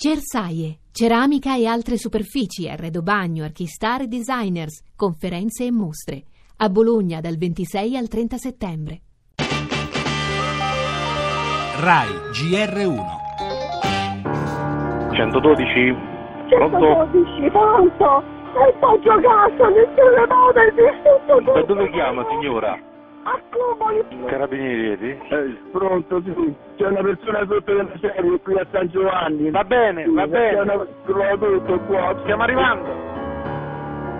Cersaie, ceramica e altre superfici, arredo bagno, archistar e designers, conferenze e mostre. A Bologna dal 26 al 30 settembre. RAI GR1 112 Pronto? 112, pronto? E sto giocando, nessuno muove, tutto Da dove chiama signora? Carabinieri vedi? Eh, pronto, sì. C'è una persona sotto della serie qui a San Giovanni. Va bene, Sì, va c'è bene. una- tutto qua. Stiamo arrivando.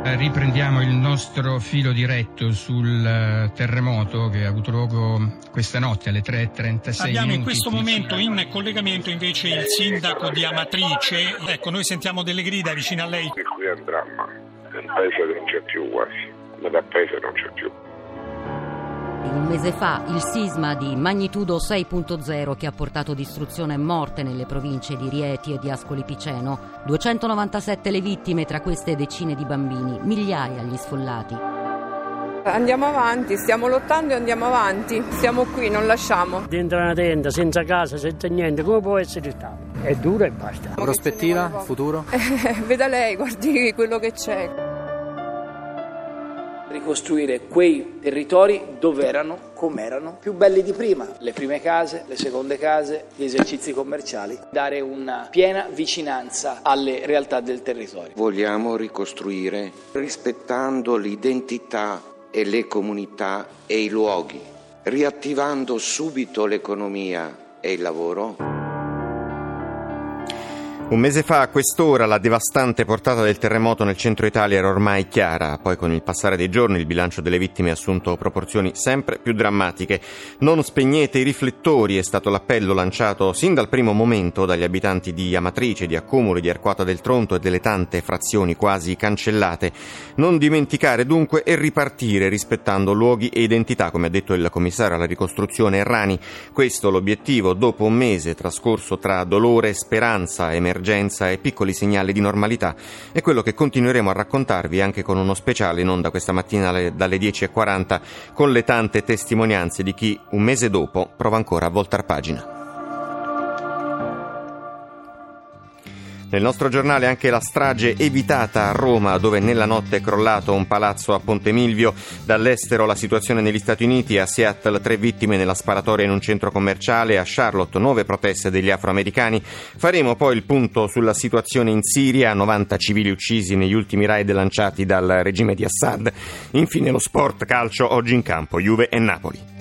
Eh, Riprendiamo il nostro filo diretto sul eh, terremoto che ha avuto luogo questa notte alle 3.36 Abbiamo in questo momento in collegamento invece il sindaco di Amatrice. Ecco, noi sentiamo delle grida vicino a lei. E qui è un dramma. Un paese non c'è più quasi. Metà paese non c'è più. Un mese fa il sisma di magnitudo 6.0 che ha portato distruzione e morte nelle province di Rieti e di Ascoli Piceno, 297 le vittime, tra queste decine di bambini, migliaia gli sfollati. Andiamo avanti, stiamo lottando e andiamo avanti. Siamo qui, non lasciamo. dentro una tenda, senza casa, senza niente, come può essere stato? È duro e basta. Prospettiva, futuro? veda lei, guardi quello che c'è. Ricostruire quei territori dove erano, come erano, più belli di prima, le prime case, le seconde case, gli esercizi commerciali, dare una piena vicinanza alle realtà del territorio. Vogliamo ricostruire rispettando l'identità e le comunità e i luoghi, riattivando subito l'economia e il lavoro. Un mese fa a quest'ora la devastante portata del terremoto nel centro Italia era ormai chiara, poi con il passare dei giorni il bilancio delle vittime ha assunto proporzioni sempre più drammatiche. Non spegnete i riflettori è stato l'appello lanciato sin dal primo momento dagli abitanti di Amatrice, di Accumuli, di Arquata del Tronto e delle tante frazioni quasi cancellate. Non dimenticare dunque e ripartire rispettando luoghi e identità, come ha detto il commissario alla ricostruzione Errani. Questo l'obiettivo dopo un mese trascorso tra dolore, speranza, emergenza e piccoli segnali di normalità è quello che continueremo a raccontarvi anche con uno speciale in onda questa mattina alle- dalle 10.40 con le tante testimonianze di chi un mese dopo prova ancora a voltar pagina. Nel nostro giornale anche la strage evitata a Roma, dove nella notte è crollato un palazzo a Ponte Milvio. Dall'estero la situazione negli Stati Uniti, a Seattle tre vittime nella sparatoria in un centro commerciale, a Charlotte nuove proteste degli afroamericani. Faremo poi il punto sulla situazione in Siria, 90 civili uccisi negli ultimi raid lanciati dal regime di Assad. Infine lo sport calcio oggi in campo, Juve e Napoli.